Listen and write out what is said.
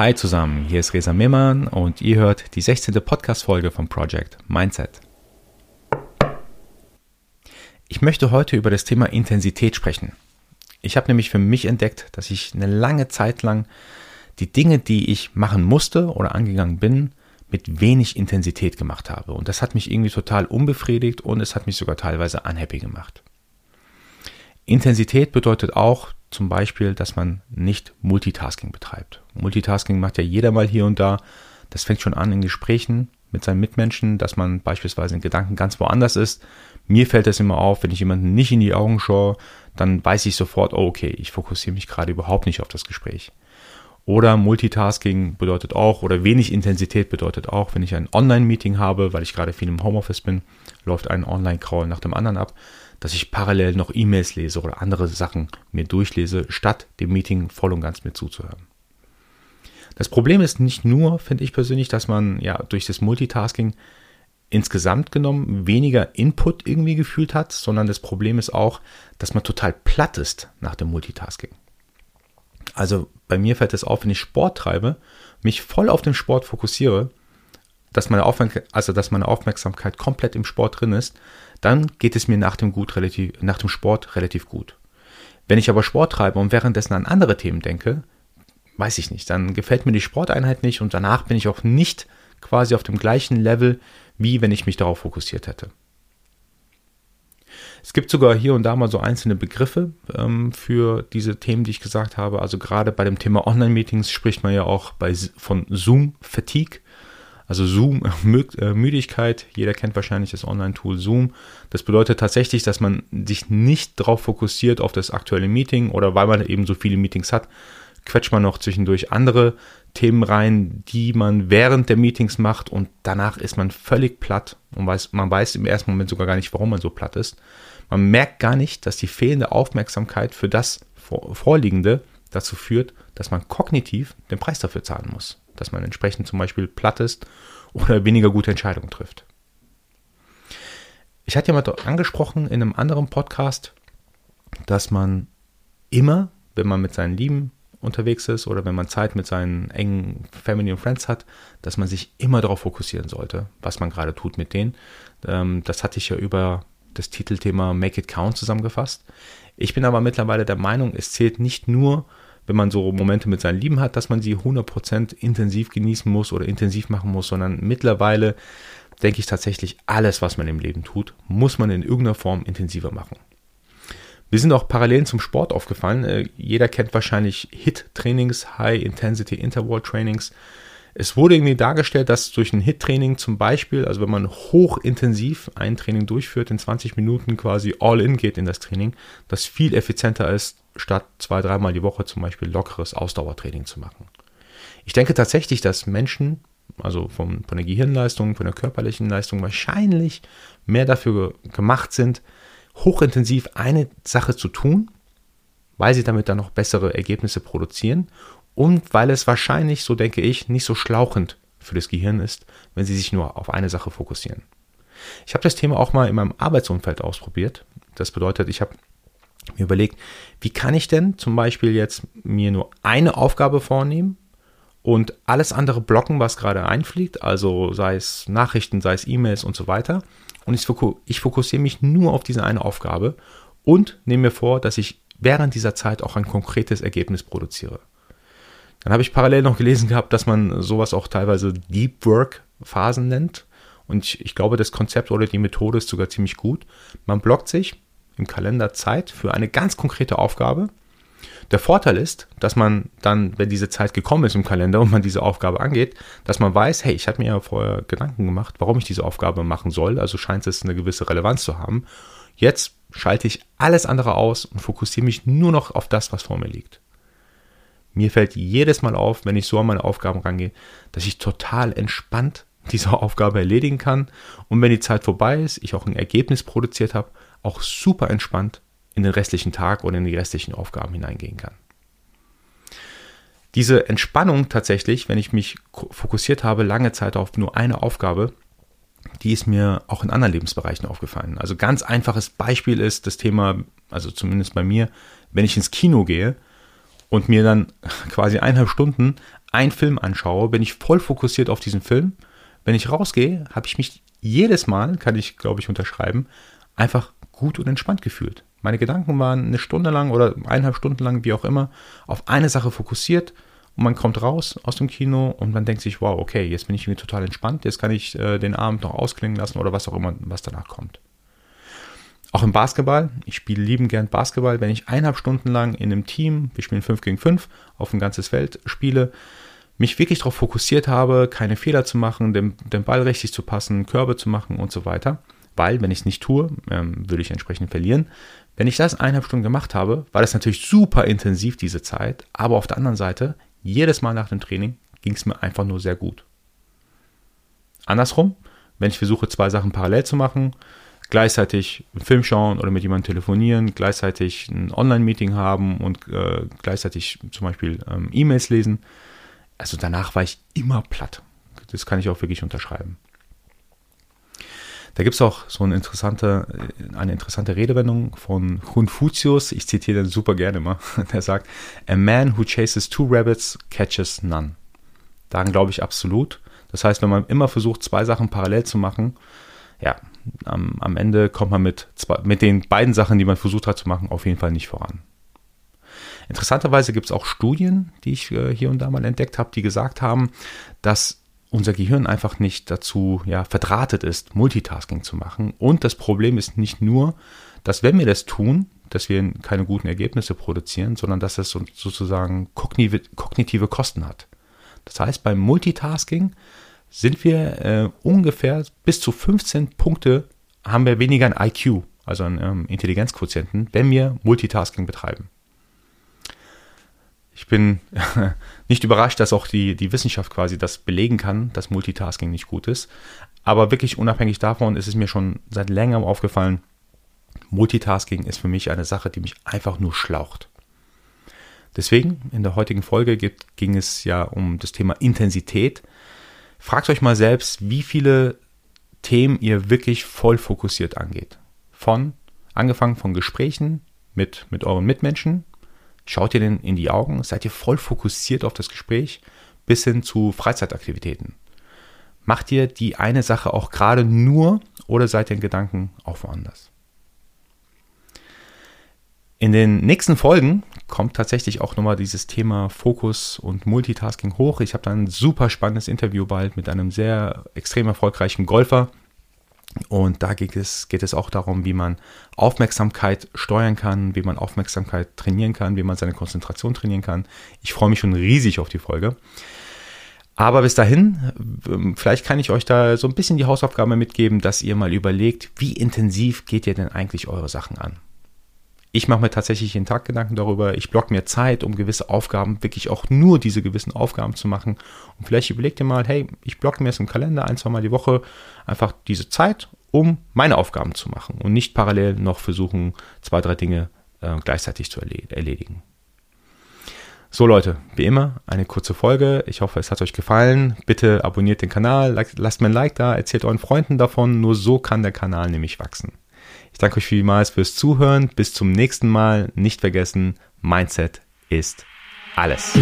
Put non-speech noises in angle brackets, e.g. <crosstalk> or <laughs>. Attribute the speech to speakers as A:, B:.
A: Hi zusammen, hier ist Resa Mehmann und ihr hört die 16. Podcast-Folge vom Project Mindset. Ich möchte heute über das Thema Intensität sprechen. Ich habe nämlich für mich entdeckt, dass ich eine lange Zeit lang die Dinge, die ich machen musste oder angegangen bin, mit wenig Intensität gemacht habe. Und das hat mich irgendwie total unbefriedigt und es hat mich sogar teilweise unhappy gemacht. Intensität bedeutet auch zum Beispiel, dass man nicht Multitasking betreibt. Multitasking macht ja jeder mal hier und da. Das fängt schon an in Gesprächen mit seinen Mitmenschen, dass man beispielsweise in Gedanken ganz woanders ist. Mir fällt das immer auf, wenn ich jemanden nicht in die Augen schaue, dann weiß ich sofort, oh, okay, ich fokussiere mich gerade überhaupt nicht auf das Gespräch. Oder Multitasking bedeutet auch, oder wenig Intensität bedeutet auch, wenn ich ein Online-Meeting habe, weil ich gerade viel im Homeoffice bin, läuft ein Online-Crawl nach dem anderen ab, dass ich parallel noch E-Mails lese oder andere Sachen mir durchlese, statt dem Meeting voll und ganz mir zuzuhören. Das Problem ist nicht nur, finde ich persönlich, dass man ja durch das Multitasking insgesamt genommen weniger Input irgendwie gefühlt hat, sondern das Problem ist auch, dass man total platt ist nach dem Multitasking. Also bei mir fällt es auf, wenn ich Sport treibe, mich voll auf den Sport fokussiere, dass meine, also dass meine Aufmerksamkeit komplett im Sport drin ist, dann geht es mir nach dem, gut relativ, nach dem Sport relativ gut. Wenn ich aber Sport treibe und währenddessen an andere Themen denke, weiß ich nicht, dann gefällt mir die Sporteinheit nicht und danach bin ich auch nicht quasi auf dem gleichen Level, wie wenn ich mich darauf fokussiert hätte. Es gibt sogar hier und da mal so einzelne Begriffe ähm, für diese Themen, die ich gesagt habe. Also gerade bei dem Thema Online-Meetings spricht man ja auch bei, von Zoom-Fatigue. Also Zoom-Müdigkeit. Äh, Jeder kennt wahrscheinlich das Online-Tool Zoom. Das bedeutet tatsächlich, dass man sich nicht darauf fokussiert auf das aktuelle Meeting oder weil man eben so viele Meetings hat, quetscht man noch zwischendurch andere Themen rein, die man während der Meetings macht und danach ist man völlig platt und weiß, man weiß im ersten Moment sogar gar nicht, warum man so platt ist. Man merkt gar nicht, dass die fehlende Aufmerksamkeit für das Vorliegende dazu führt, dass man kognitiv den Preis dafür zahlen muss, dass man entsprechend zum Beispiel platt ist oder weniger gute Entscheidungen trifft. Ich hatte ja mal angesprochen in einem anderen Podcast, dass man immer, wenn man mit seinen Lieben unterwegs ist oder wenn man Zeit mit seinen engen Family und Friends hat, dass man sich immer darauf fokussieren sollte, was man gerade tut mit denen. Ähm, das hatte ich ja über das Titelthema Make It Count zusammengefasst. Ich bin aber mittlerweile der Meinung, es zählt nicht nur, wenn man so Momente mit seinen Lieben hat, dass man sie 100% intensiv genießen muss oder intensiv machen muss, sondern mittlerweile denke ich tatsächlich, alles, was man im Leben tut, muss man in irgendeiner Form intensiver machen. Wir sind auch Parallelen zum Sport aufgefallen. Äh, jeder kennt wahrscheinlich HIT-Trainings, High Intensity Interval Trainings. Es wurde irgendwie dargestellt, dass durch ein HIT-Training zum Beispiel, also wenn man hochintensiv ein Training durchführt, in 20 Minuten quasi all in geht in das Training, das viel effizienter ist, statt zwei, dreimal die Woche zum Beispiel lockeres Ausdauertraining zu machen. Ich denke tatsächlich, dass Menschen, also von, von der Gehirnleistung, von der körperlichen Leistung wahrscheinlich mehr dafür gemacht sind, hochintensiv eine Sache zu tun, weil sie damit dann noch bessere Ergebnisse produzieren und weil es wahrscheinlich, so denke ich, nicht so schlauchend für das Gehirn ist, wenn sie sich nur auf eine Sache fokussieren. Ich habe das Thema auch mal in meinem Arbeitsumfeld ausprobiert. Das bedeutet, ich habe mir überlegt, wie kann ich denn zum Beispiel jetzt mir nur eine Aufgabe vornehmen und alles andere blocken, was gerade einfliegt, also sei es Nachrichten, sei es E-Mails und so weiter. Und ich, ich fokussiere mich nur auf diese eine Aufgabe und nehme mir vor, dass ich während dieser Zeit auch ein konkretes Ergebnis produziere. Dann habe ich parallel noch gelesen gehabt, dass man sowas auch teilweise Deep Work Phasen nennt. Und ich, ich glaube, das Konzept oder die Methode ist sogar ziemlich gut. Man blockt sich im Kalender Zeit für eine ganz konkrete Aufgabe. Der Vorteil ist, dass man dann, wenn diese Zeit gekommen ist im Kalender <laughs> und man diese Aufgabe angeht, dass man weiß, hey, ich hatte mir ja vorher Gedanken gemacht, warum ich diese Aufgabe machen soll, also scheint es eine gewisse Relevanz zu haben. Jetzt schalte ich alles andere aus und fokussiere mich nur noch auf das, was vor mir liegt. Mir fällt jedes Mal auf, wenn ich so an meine Aufgaben rangehe, dass ich total entspannt <laughs> diese Aufgabe erledigen kann und wenn die Zeit vorbei ist, ich auch ein Ergebnis produziert habe, auch super entspannt in den restlichen Tag oder in die restlichen Aufgaben hineingehen kann. Diese Entspannung tatsächlich, wenn ich mich fokussiert habe, lange Zeit auf nur eine Aufgabe, die ist mir auch in anderen Lebensbereichen aufgefallen. Also ganz einfaches Beispiel ist das Thema, also zumindest bei mir, wenn ich ins Kino gehe und mir dann <laughs> quasi eineinhalb Stunden einen Film anschaue, bin ich voll fokussiert auf diesen Film. Wenn ich rausgehe, habe ich mich jedes Mal, kann ich glaube ich unterschreiben, einfach gut und entspannt gefühlt. Meine Gedanken waren eine Stunde lang oder eineinhalb Stunden lang, wie auch immer, auf eine Sache fokussiert und man kommt raus aus dem Kino und man denkt sich, wow, okay, jetzt bin ich irgendwie total entspannt, jetzt kann ich äh, den Abend noch ausklingen lassen oder was auch immer, was danach kommt. Auch im Basketball, ich spiele lieben gern Basketball, wenn ich eineinhalb Stunden lang in einem Team, wir spielen 5 gegen 5, auf ein ganzes Feld spiele, mich wirklich darauf fokussiert habe, keine Fehler zu machen, den, den Ball richtig zu passen, Körbe zu machen und so weiter, weil wenn ich es nicht tue, ähm, würde ich entsprechend verlieren. Wenn ich das eineinhalb Stunden gemacht habe, war das natürlich super intensiv diese Zeit, aber auf der anderen Seite, jedes Mal nach dem Training ging es mir einfach nur sehr gut. Andersrum, wenn ich versuche, zwei Sachen parallel zu machen, gleichzeitig einen Film schauen oder mit jemandem telefonieren, gleichzeitig ein Online-Meeting haben und äh, gleichzeitig zum Beispiel ähm, E-Mails lesen. Also danach war ich immer platt. Das kann ich auch wirklich unterschreiben. Da gibt es auch so eine interessante, eine interessante Redewendung von Confucius. Ich zitiere den super gerne mal. <laughs> Der sagt, A man who chases two rabbits catches none. Daran glaube ich absolut. Das heißt, wenn man immer versucht, zwei Sachen parallel zu machen, ja, am, am Ende kommt man mit, zwei, mit den beiden Sachen, die man versucht hat zu machen, auf jeden Fall nicht voran. Interessanterweise gibt es auch Studien, die ich äh, hier und da mal entdeckt habe, die gesagt haben, dass unser Gehirn einfach nicht dazu ja, verdrahtet ist, Multitasking zu machen. Und das Problem ist nicht nur, dass wenn wir das tun, dass wir keine guten Ergebnisse produzieren, sondern dass es sozusagen kognitive, Kosten hat. Das heißt, beim Multitasking sind wir äh, ungefähr bis zu 15 Punkte haben wir weniger ein IQ, also einen ähm, Intelligenzquotienten, wenn wir Multitasking betreiben. Ich bin <laughs> nicht überrascht, dass auch die, die Wissenschaft quasi das belegen kann, dass Multitasking nicht gut ist. Aber wirklich unabhängig davon ist es mir schon seit längerem aufgefallen, Multitasking ist für mich eine Sache, die mich einfach nur schlaucht. Deswegen, in der heutigen Folge ging es ja um das Thema Intensität Fragt euch mal selbst, wie viele Themen ihr wirklich voll fokussiert angeht. Von, angefangen von Gesprächen mit, mit euren Mitmenschen, schaut ihr denn in die Augen, seid ihr voll fokussiert auf das Gespräch, bis hin zu Freizeitaktivitäten. Macht ihr die eine Sache auch gerade nur oder seid ihr in Gedanken auch woanders? In den nächsten Folgen kommt tatsächlich auch nochmal dieses Thema Fokus und Multitasking hoch. Ich habe da ein super spannendes Interview bald mit einem sehr extrem erfolgreichen Golfer. Und da geht es, geht es auch darum, wie man Aufmerksamkeit steuern kann, wie man Aufmerksamkeit trainieren kann, wie man seine Konzentration trainieren kann. Ich freue mich schon riesig auf die Folge. Aber bis dahin, ähm, vielleicht kann ich euch da so ein bisschen die Hausaufgabe mitgeben, dass ihr mal überlegt, wie intensiv geht ihr denn eigentlich eure Sachen an? Ich mache mir tatsächlich jeden Tag Gedanken darüber. Ich block mir Zeit, um gewisse Aufgaben, wirklich auch nur diese gewissen Aufgaben zu machen. Und vielleicht überlegt ihr mal, hey, ich blocke mir jetzt im Kalender ein, zwei Mal die Woche einfach diese Zeit, um meine Aufgaben zu machen und nicht parallel noch versuchen, zwei, drei Dinge äh, gleichzeitig zu erledigen. So Leute, wie immer, eine kurze Folge. Ich hoffe, es hat euch gefallen. Bitte abonniert den Kanal, lasst mir ein Like da, erzählt euren Freunden davon. Nur so kann der Kanal nämlich wachsen. Danke euch vielmals fürs Zuhören. Bis zum nächsten Mal. Nicht vergessen, Mindset ist alles.